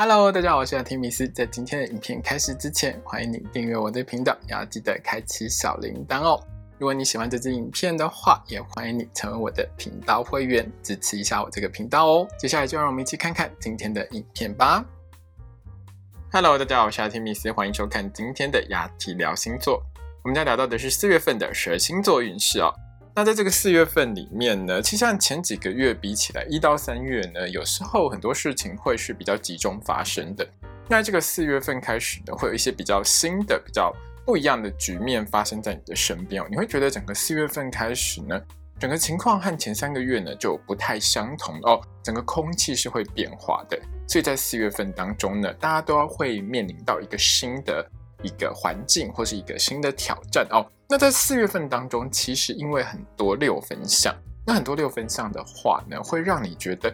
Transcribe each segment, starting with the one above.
Hello，大家好，我是提米斯。在今天的影片开始之前，欢迎你订阅我的频道，也要记得开启小铃铛哦。如果你喜欢这支影片的话，也欢迎你成为我的频道会员，支持一下我这个频道哦。接下来就让我们一起看看今天的影片吧。Hello，大家好，我是提米斯，欢迎收看今天的雅提聊星座。我们将聊到的是四月份的十二星座运势哦。那在这个四月份里面呢，其实像前几个月比起来，一到三月呢，有时候很多事情会是比较集中发生的。那这个四月份开始呢，会有一些比较新的、比较不一样的局面发生在你的身边哦。你会觉得整个四月份开始呢，整个情况和前三个月呢就不太相同哦，整个空气是会变化的。所以在四月份当中呢，大家都要会面临到一个新的。一个环境或是一个新的挑战哦。那在四月份当中，其实因为很多六分相，那很多六分相的话呢，会让你觉得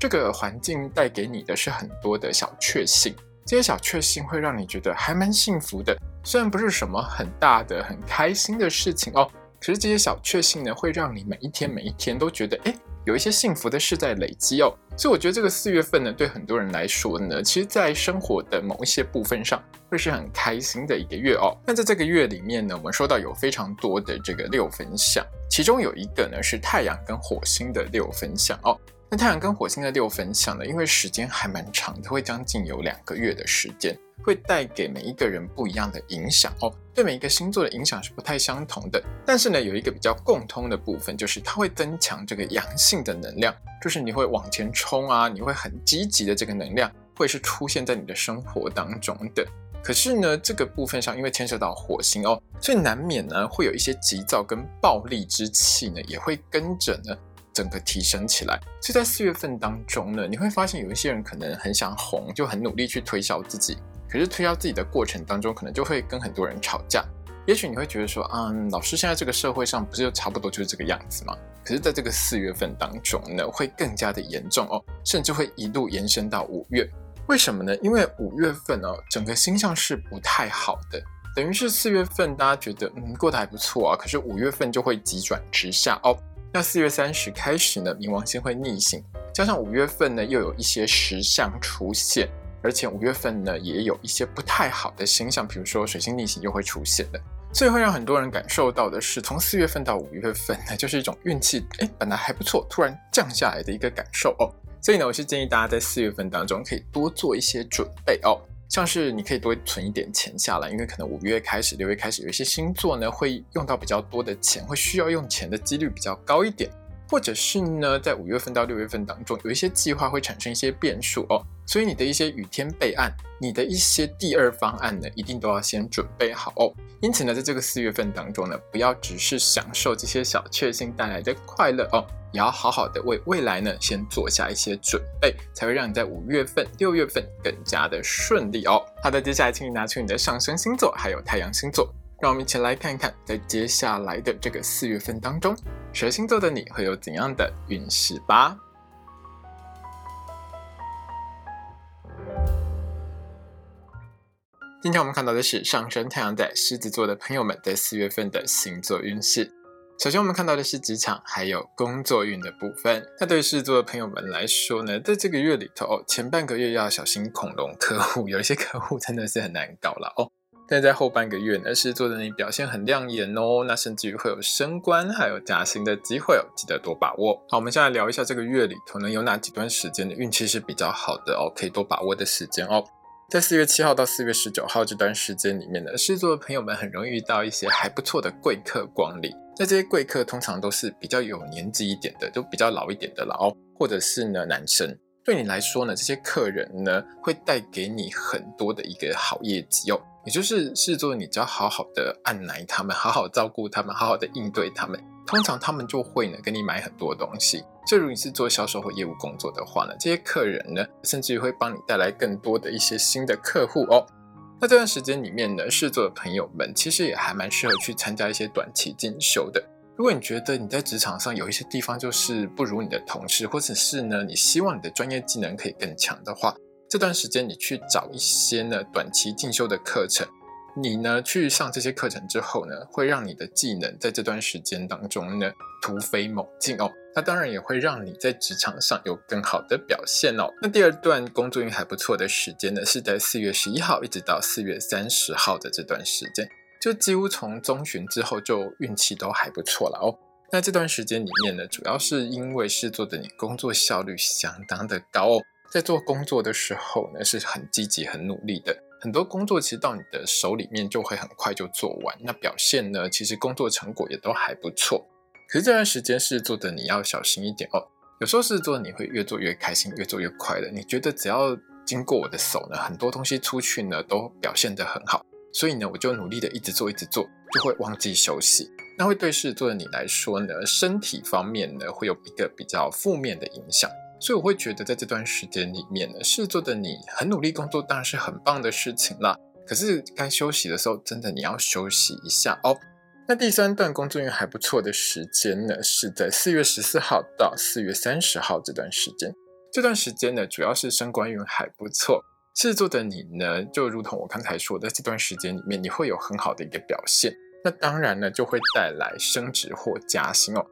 这个环境带给你的是很多的小确幸。这些小确幸会让你觉得还蛮幸福的，虽然不是什么很大的、很开心的事情哦，可是这些小确幸呢，会让你每一天每一天都觉得哎。有一些幸福的事在累积哦，所以我觉得这个四月份呢，对很多人来说呢，其实，在生活的某一些部分上，会是很开心的一个月哦。那在这个月里面呢，我们说到有非常多的这个六分相，其中有一个呢是太阳跟火星的六分相哦。那太阳跟火星的六分相呢，因为时间还蛮长的，会将近有两个月的时间。会带给每一个人不一样的影响哦，对每一个星座的影响是不太相同的。但是呢，有一个比较共通的部分，就是它会增强这个阳性的能量，就是你会往前冲啊，你会很积极的这个能量，会是出现在你的生活当中的。可是呢，这个部分上因为牵涉到火星哦，所以难免呢会有一些急躁跟暴力之气呢，也会跟着呢整个提升起来。所以在四月份当中呢，你会发现有一些人可能很想红，就很努力去推销自己。可是推销自己的过程当中，可能就会跟很多人吵架。也许你会觉得说，嗯，老师现在这个社会上不是就差不多就是这个样子吗？可是在这个四月份当中呢，会更加的严重哦，甚至会一路延伸到五月。为什么呢？因为五月份哦，整个星象是不太好的，等于是四月份大家觉得嗯过得还不错啊，可是五月份就会急转直下哦。那四月三十开始呢，冥王星会逆行，加上五月份呢又有一些石象出现。而且五月份呢，也有一些不太好的星象，比如说水星逆行又会出现的，所以会让很多人感受到的是，从四月份到五月份呢，就是一种运气哎本来还不错，突然降下来的一个感受哦。所以呢，我是建议大家在四月份当中可以多做一些准备哦，像是你可以多存一点钱下来，因为可能五月开始、六月开始有一些星座呢会用到比较多的钱，会需要用钱的几率比较高一点。或者是呢，在五月份到六月份当中，有一些计划会产生一些变数哦，所以你的一些雨天备案，你的一些第二方案呢，一定都要先准备好哦。因此呢，在这个四月份当中呢，不要只是享受这些小确幸带来的快乐哦，也要好好的为未来呢，先做下一些准备，才会让你在五月份、六月份更加的顺利哦。好的，接下来请你拿出你的上升星座还有太阳星座。让我们一起来看一看，在接下来的这个四月份当中，蛇星座的你会有怎样的运势吧？今天我们看到的是上升太阳在狮子座的朋友们在四月份的星座运势。首先，我们看到的是职场还有工作运的部分。那对狮子座的朋友们来说呢，在这个月里头，前半个月要小心恐龙客户，有一些客户真的是很难搞了哦。但在后半个月呢，狮子座的你表现很亮眼哦，那甚至于会有升官还有加薪的机会哦，记得多把握。好，我们先来聊一下这个月里头呢有哪几段时间的运气是比较好的哦，可以多把握的时间哦。在四月七号到四月十九号这段时间里面呢，狮子座的朋友们很容易遇到一些还不错的贵客光临。那这些贵客通常都是比较有年纪一点的，就比较老一点的了哦，或者是呢男生。对你来说呢，这些客人呢会带给你很多的一个好业绩哦。也就是是做，你只要好好的按奶他们，好好照顾他们，好好的应对他们，通常他们就会呢给你买很多东西。就如你是做销售或业务工作的话呢，这些客人呢，甚至于会帮你带来更多的一些新的客户哦。那这段时间里面呢，是做的朋友们其实也还蛮适合去参加一些短期进修的。如果你觉得你在职场上有一些地方就是不如你的同事，或者是呢你希望你的专业技能可以更强的话，这段时间你去找一些呢短期进修的课程，你呢去上这些课程之后呢，会让你的技能在这段时间当中呢突飞猛进哦。那当然也会让你在职场上有更好的表现哦。那第二段工作运还不错的时间呢，是在四月十一号一直到四月三十号的这段时间，就几乎从中旬之后就运气都还不错了哦。那这段时间里面呢，主要是因为是做的你工作效率相当的高哦，在做工作的时候呢，是很积极、很努力的。很多工作其实到你的手里面就会很快就做完，那表现呢，其实工作成果也都还不错。可是这段时间是做的你要小心一点哦，有时候是做你会越做越开心，越做越快的。你觉得只要经过我的手呢，很多东西出去呢都表现得很好，所以呢我就努力的一直做一直做，就会忘记休息。那会对事做的你来说呢，身体方面呢会有一个比较负面的影响。所以我会觉得，在这段时间里面呢，事做的你很努力工作，当然是很棒的事情啦。可是该休息的时候，真的你要休息一下哦。那第三段工作运还不错的时间呢，是在四月十四号到四月三十号这段时间。这段时间呢，主要是升官运还不错。事做的你呢，就如同我刚才说的，这段时间里面你会有很好的一个表现。那当然呢，就会带来升职或加薪哦。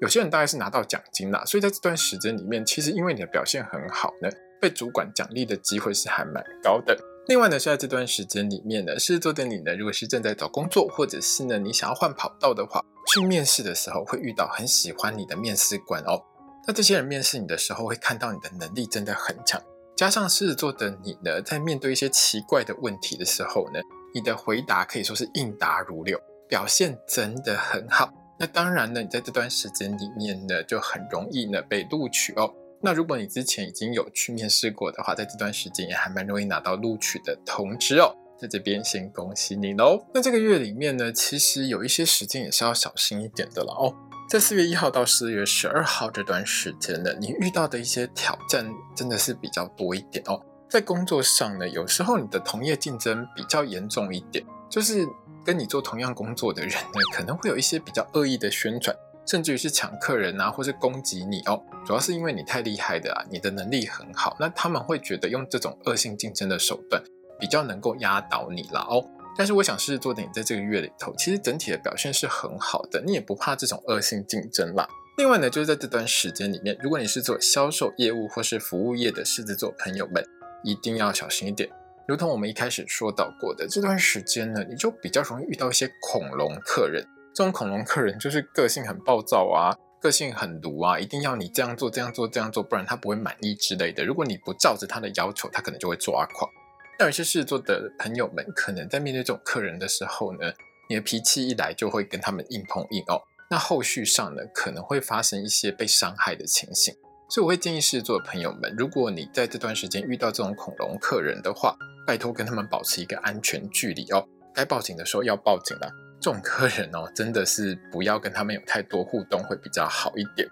有些人大概是拿到奖金啦，所以在这段时间里面，其实因为你的表现很好呢，被主管奖励的机会是还蛮高的。另外呢，是在这段时间里面呢，狮子座的你呢，如果是正在找工作，或者是呢你想要换跑道的话，去面试的时候会遇到很喜欢你的面试官哦。那这些人面试你的时候，会看到你的能力真的很强，加上狮子座的你呢，在面对一些奇怪的问题的时候呢，你的回答可以说是应答如流，表现真的很好。那当然呢，你在这段时间里面呢，就很容易呢被录取哦。那如果你之前已经有去面试过的话，在这段时间也还蛮容易拿到录取的通知哦。在这边先恭喜你喽。那这个月里面呢，其实有一些时间也是要小心一点的了哦。在四月一号到四月十二号这段时间呢，你遇到的一些挑战真的是比较多一点哦。在工作上呢，有时候你的同业竞争比较严重一点，就是。跟你做同样工作的人呢，可能会有一些比较恶意的宣传，甚至于是抢客人啊，或是攻击你哦。主要是因为你太厉害的啊，你的能力很好，那他们会觉得用这种恶性竞争的手段比较能够压倒你了哦。但是我想狮子座的你在这个月里头，其实整体的表现是很好的，你也不怕这种恶性竞争啦。另外呢，就是在这段时间里面，如果你是做销售业务或是服务业的狮子座朋友们，一定要小心一点。如同我们一开始说到过的，这段时间呢，你就比较容易遇到一些恐龙客人。这种恐龙客人就是个性很暴躁啊，个性很毒啊，一定要你这样做、这样做、这样做，不然他不会满意之类的。如果你不照着他的要求，他可能就会抓狂。那有些事做的朋友们，可能在面对这种客人的时候呢，你的脾气一来就会跟他们硬碰硬哦。那后续上呢，可能会发生一些被伤害的情形。所以我会建议狮子座的朋友们，如果你在这段时间遇到这种恐龙客人的话，拜托跟他们保持一个安全距离哦。该报警的时候要报警啦。这种客人哦，真的是不要跟他们有太多互动会比较好一点。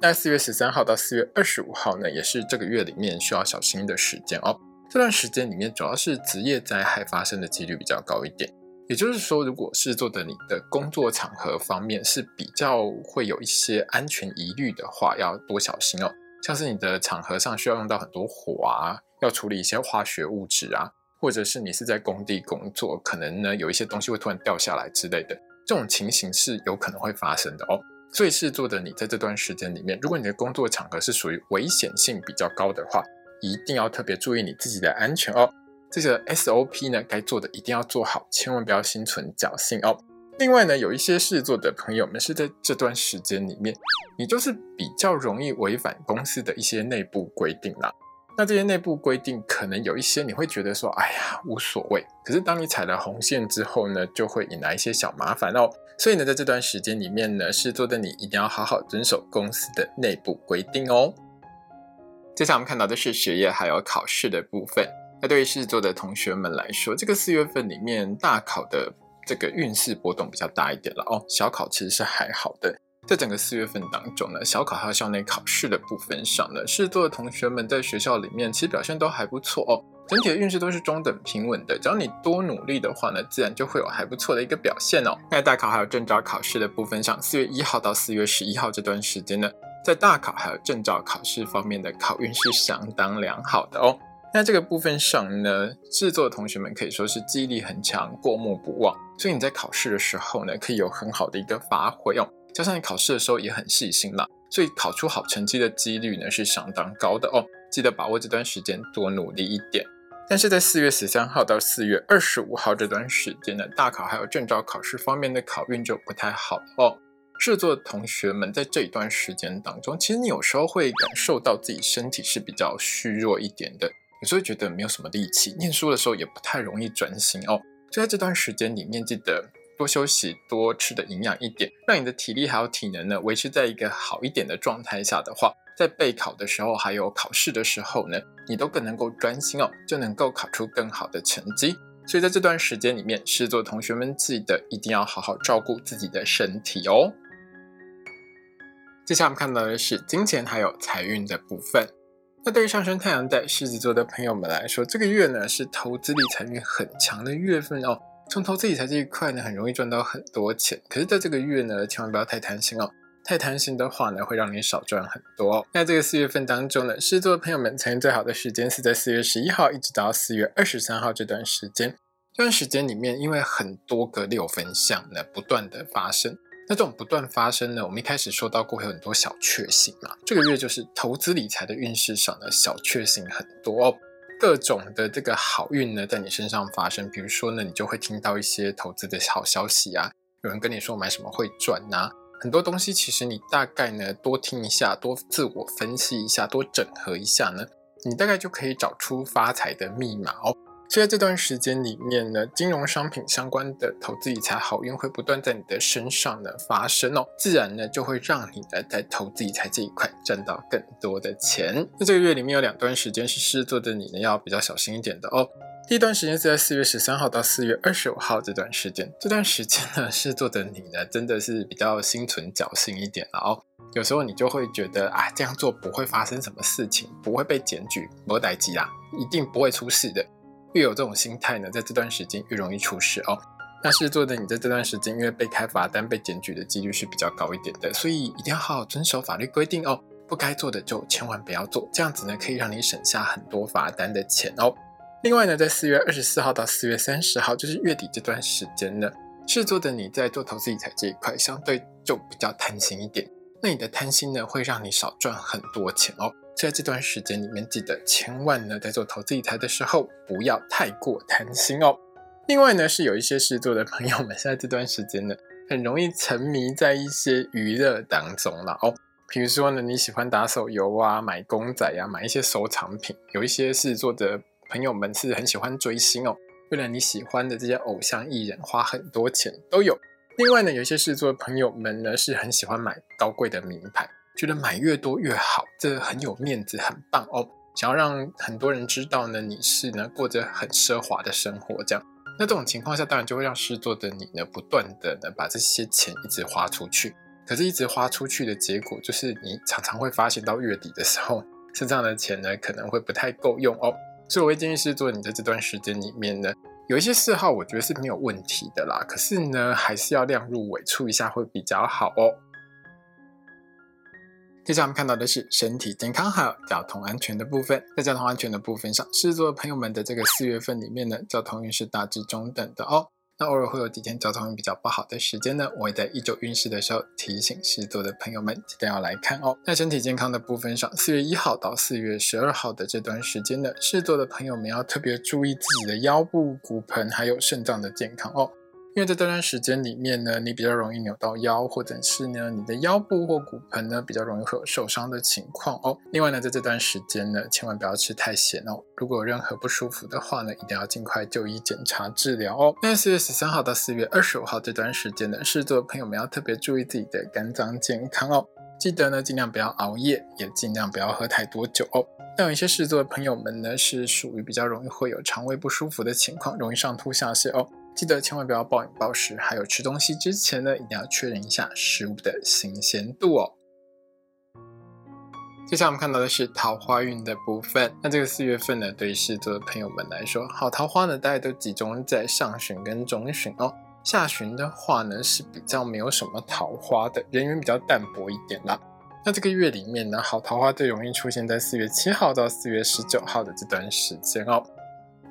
那四月十三号到四月二十五号呢，也是这个月里面需要小心的时间哦。这段时间里面主要是职业灾害发生的几率比较高一点，也就是说，如果是做的你的工作场合方面是比较会有一些安全疑虑的话，要多小心哦。像是你的场合上需要用到很多火啊。要处理一些化学物质啊，或者是你是在工地工作，可能呢有一些东西会突然掉下来之类的，这种情形是有可能会发生的哦。所以是做的你在这段时间里面，如果你的工作场合是属于危险性比较高的话，一定要特别注意你自己的安全哦。这个 SOP 呢，该做的一定要做好，千万不要心存侥幸哦。另外呢，有一些事做的朋友们是在这段时间里面，你就是比较容易违反公司的一些内部规定啦。那这些内部规定可能有一些你会觉得说，哎呀无所谓。可是当你踩了红线之后呢，就会引来一些小麻烦哦。所以呢，在这段时间里面呢，狮子座的你一定要好好遵守公司的内部规定哦。接下来我们看到的是学业还有考试的部分。那对于狮子座的同学们来说，这个四月份里面大考的这个运势波动比较大一点了哦。小考其实是还好的。在整个四月份当中呢，小考还有校内考试的部分上呢，狮子座的同学们在学校里面其实表现都还不错哦，整体的运势都是中等平稳的。只要你多努力的话呢，自然就会有还不错的一个表现哦。在大考还有证照考试的部分上，四月一号到四月十一号这段时间呢，在大考还有证照考试方面的考运是相当良好的哦。那这个部分上呢，制作的同学们可以说是记忆力很强，过目不忘，所以你在考试的时候呢，可以有很好的一个发挥哦。加上你考试的时候也很细心啦，所以考出好成绩的几率呢是相当高的哦。记得把握这段时间，多努力一点。但是在四月十三号到四月二十五号这段时间呢，大考还有证照考试方面的考运就不太好哦。制作的同学们在这一段时间当中，其实你有时候会感受到自己身体是比较虚弱一点的。有时候觉得没有什么力气，念书的时候也不太容易专心哦。就在这段时间里面，记得多休息，多吃的营养一点，让你的体力还有体能呢维持在一个好一点的状态下的话，在备考的时候还有考试的时候呢，你都更能够专心哦，就能够考出更好的成绩。所以在这段时间里面，狮子座同学们记得一定要好好照顾自己的身体哦。接下来我们看到的是金钱还有财运的部分。那对于上升太阳在狮子座的朋友们来说，这个月呢是投资理财运很强的月份哦。从投资理财这一块呢，很容易赚到很多钱。可是，在这个月呢，千万不要太贪心哦。太贪心的话呢，会让你少赚很多哦。那这个四月份当中呢，狮子座的朋友们财运最好的时间是在四月十一号一直到四月二十三号这段时间。这段时间里面，因为很多个六分相呢不断的发生。那这种不断发生呢，我们一开始说到过会有很多小确幸嘛。这个月就是投资理财的运势上的小确幸很多哦，各种的这个好运呢在你身上发生。比如说呢，你就会听到一些投资的好消息啊，有人跟你说买什么会赚呐，很多东西其实你大概呢多听一下，多自我分析一下，多整合一下呢，你大概就可以找出发财的密码哦。所以在这段时间里面呢，金融商品相关的投资理财好运会不断在你的身上呢发生哦，自然呢就会让你呢在投资理财这一块赚到更多的钱。那这个月里面有两段时间是狮子座的你呢要比较小心一点的哦。第一段时间是在四月十三号到四月二十五号这段时间，这段时间呢狮子座的你呢真的是比较心存侥幸一点了哦。有时候你就会觉得啊这样做不会发生什么事情，不会被检举，没待机啊，一定不会出事的。越有这种心态呢，在这段时间越容易出事哦。那狮子座的你在这段时间，因为被开罚单、被检举的几率是比较高一点的，所以一定要好好遵守法律规定哦。不该做的就千万不要做，这样子呢，可以让你省下很多罚单的钱哦。另外呢，在四月二十四号到四月三十号，就是月底这段时间呢，狮子座的你在做投资理财这一块，相对就比较贪心一点。那你的贪心呢，会让你少赚很多钱哦。在这段时间里面，记得千万呢，在做投资理财的时候，不要太过贪心哦。另外呢，是有一些事做的朋友们，现在这段时间呢，很容易沉迷在一些娱乐当中了哦。比如说呢，你喜欢打手游啊，买公仔啊，买一些收藏品。有一些事做的朋友们是很喜欢追星哦，为了你喜欢的这些偶像艺人，花很多钱都有。另外呢，有一些事做的朋友们呢，是很喜欢买高贵的名牌。觉得买越多越好，这很有面子，很棒哦。想要让很多人知道呢，你是呢过着很奢华的生活，这样。那这种情况下，当然就会让狮子座的你呢，不断的呢把这些钱一直花出去。可是，一直花出去的结果，就是你常常会发现到月底的时候，身上的钱呢可能会不太够用哦。所以，我会建议狮子座你在这段时间里面呢，有一些嗜好，我觉得是没有问题的啦。可是呢，还是要量入为出一下会比较好哦。接下来我们看到的是身体健康还有交通安全的部分。在交通安全的部分上，狮子座朋友们的这个四月份里面呢，交通运势大致中等的哦。那偶尔会有几天交通比较不好的时间呢，我会在一周运势的时候提醒狮子的朋友们记得要来看哦。在身体健康的部分上，四月一号到四月十二号的这段时间呢，狮子的朋友们要特别注意自己的腰部、骨盆还有肾脏的健康哦。因为在这段时间里面呢，你比较容易扭到腰，或者是呢，你的腰部或骨盆呢比较容易会有受伤的情况哦。另外呢，在这段时间呢，千万不要吃太咸哦。如果有任何不舒服的话呢，一定要尽快就医检查治疗哦。那四月十三号到四月二十五号这段时间呢，狮子座朋友们要特别注意自己的肝脏健康哦。记得呢，尽量不要熬夜，也尽量不要喝太多酒哦。那有一些狮子座的朋友们呢，是属于比较容易会有肠胃不舒服的情况，容易上吐下泻哦。记得千万不要暴饮暴食，还有吃东西之前呢，一定要确认一下食物的新鲜度哦。接下来我们看到的是桃花运的部分。那这个四月份呢，对于狮子座的朋友们来说，好桃花呢，大概都集中在上旬跟中旬哦。下旬的话呢，是比较没有什么桃花的，人缘比较淡薄一点啦。那这个月里面呢，好桃花最容易出现在四月七号到四月十九号的这段时间哦。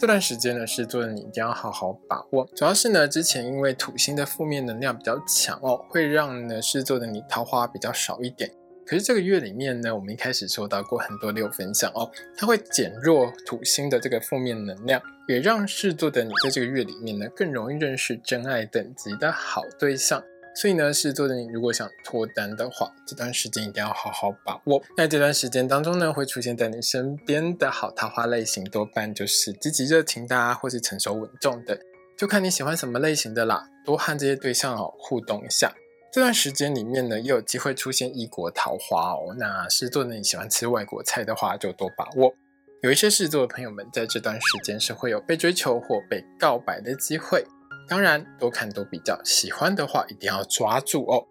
这段时间呢，狮子座的你一定要好好把握。主要是呢，之前因为土星的负面能量比较强哦，会让呢狮子座的你桃花比较少一点。可是这个月里面呢，我们一开始收到过很多六分享哦，它会减弱土星的这个负面能量，也让狮子座的你在这个月里面呢，更容易认识真爱等级的好对象。所以呢，是做的你如果想脱单的话，这段时间一定要好好把握。那这段时间当中呢，会出现在你身边的好桃花类型，多半就是积极热情的啊，或是成熟稳重的，就看你喜欢什么类型的啦。多和这些对象哦互动一下。这段时间里面呢，也有机会出现异国桃花哦。那是做的你喜欢吃外国菜的话，就多把握。有一些狮做的朋友们，在这段时间是会有被追求或被告白的机会。当然，多看多比较，喜欢的话一定要抓住哦。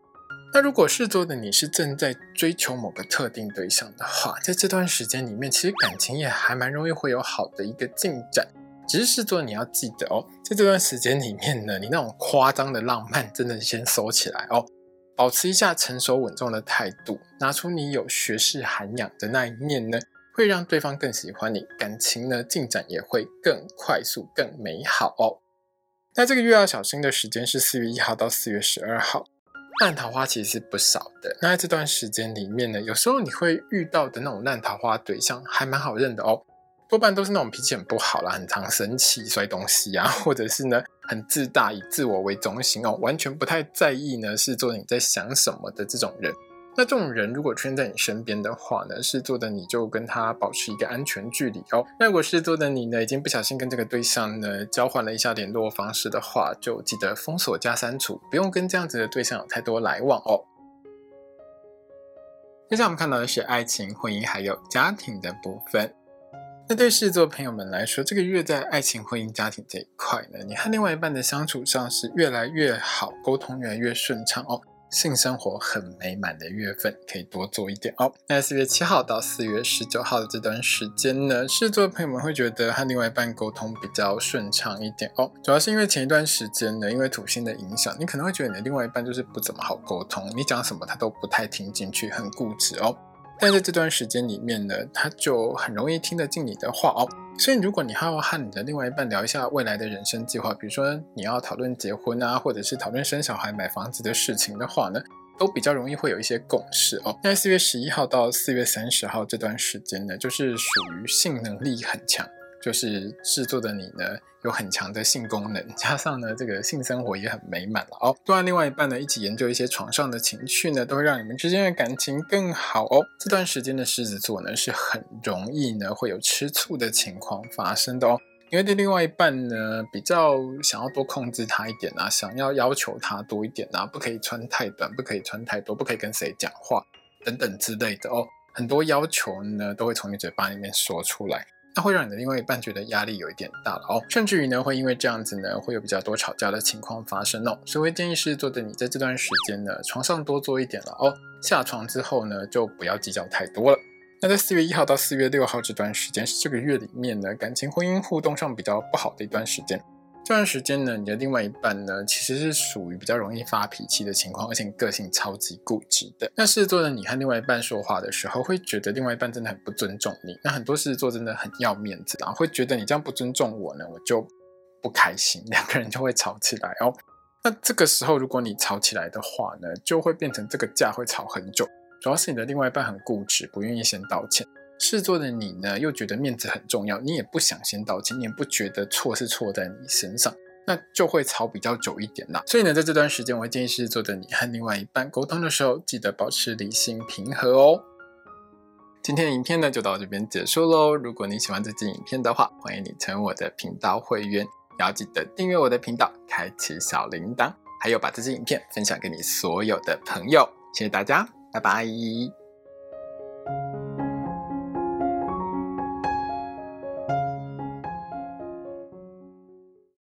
那如果是做的你是正在追求某个特定对象的话，在这段时间里面，其实感情也还蛮容易会有好的一个进展。只是是做你要记得哦，在这段时间里面呢，你那种夸张的浪漫真的先收起来哦，保持一下成熟稳重的态度，拿出你有学识涵养的那一面呢，会让对方更喜欢你，感情呢进展也会更快速、更美好哦。那这个月要小心的时间是四月一号到四月十二号，烂桃花其实是不少的。那在这段时间里面呢，有时候你会遇到的那种烂桃花对象还蛮好认的哦，多半都是那种脾气很不好啦，很常生气、摔东西啊，或者是呢很自大、以自我为中心哦，完全不太在意呢是做你在想什么的这种人。那这种人如果出现在你身边的话呢，是做的你就跟他保持一个安全距离哦。那如果是做的你呢，已经不小心跟这个对象呢交换了一下联络方式的话，就记得封锁加删除，不用跟这样子的对象有太多来往哦。接下来我们看到的是爱情、婚姻还有家庭的部分。那对狮子座朋友们来说，这个月在爱情、婚姻、家庭这一块呢，你和另外一半的相处上是越来越好，沟通越来越顺畅哦。性生活很美满的月份，可以多做一点哦。那四月七号到四月十九号的这段时间呢，狮子座的朋友们会觉得和另外一半沟通比较顺畅一点哦。主要是因为前一段时间呢，因为土星的影响，你可能会觉得你的另外一半就是不怎么好沟通，你讲什么他都不太听进去，很固执哦。但在这段时间里面呢，他就很容易听得进你的话哦。所以如果你还要和你的另外一半聊一下未来的人生计划，比如说你要讨论结婚啊，或者是讨论生小孩、买房子的事情的话呢，都比较容易会有一些共识哦。那四月十一号到四月三十号这段时间呢，就是属于性能力很强。就是制作的你呢，有很强的性功能，加上呢这个性生活也很美满了哦。多让另外一半呢一起研究一些床上的情趣呢，都会让你们之间的感情更好哦。这段时间的狮子座呢是很容易呢会有吃醋的情况发生的哦，因为对另外一半呢比较想要多控制他一点啊，想要要求他多一点啊，不可以穿太短，不可以穿太多，不可以跟谁讲话等等之类的哦。很多要求呢都会从你嘴巴里面说出来。它会让你的另外一半觉得压力有一点大了哦，甚至于呢，会因为这样子呢，会有比较多吵架的情况发生哦。所以建议是做的你在这段时间呢，床上多做一点了哦。下床之后呢，就不要计较太多了。那在四月一号到四月六号这段时间，是这个月里面呢，感情婚姻互动上比较不好的一段时间。这段时间呢，你的另外一半呢，其实是属于比较容易发脾气的情况，而且个性超级固执的。那狮子座的你和另外一半说话的时候，会觉得另外一半真的很不尊重你。那很多狮子座真的很要面子，然后会觉得你这样不尊重我呢，我就不开心，两个人就会吵起来哦。那这个时候，如果你吵起来的话呢，就会变成这个架会吵很久，主要是你的另外一半很固执，不愿意先道歉。狮子座的你呢，又觉得面子很重要，你也不想先道歉，你也不觉得错是错在你身上，那就会吵比较久一点啦。所以呢，在这段时间，我会建议狮子座的你和另外一半沟通的时候，记得保持理性平和哦。今天的影片呢，就到这边结束喽。如果你喜欢这支影片的话，欢迎你成为我的频道会员，也要记得订阅我的频道，开启小铃铛，还有把这支影片分享给你所有的朋友。谢谢大家，拜拜。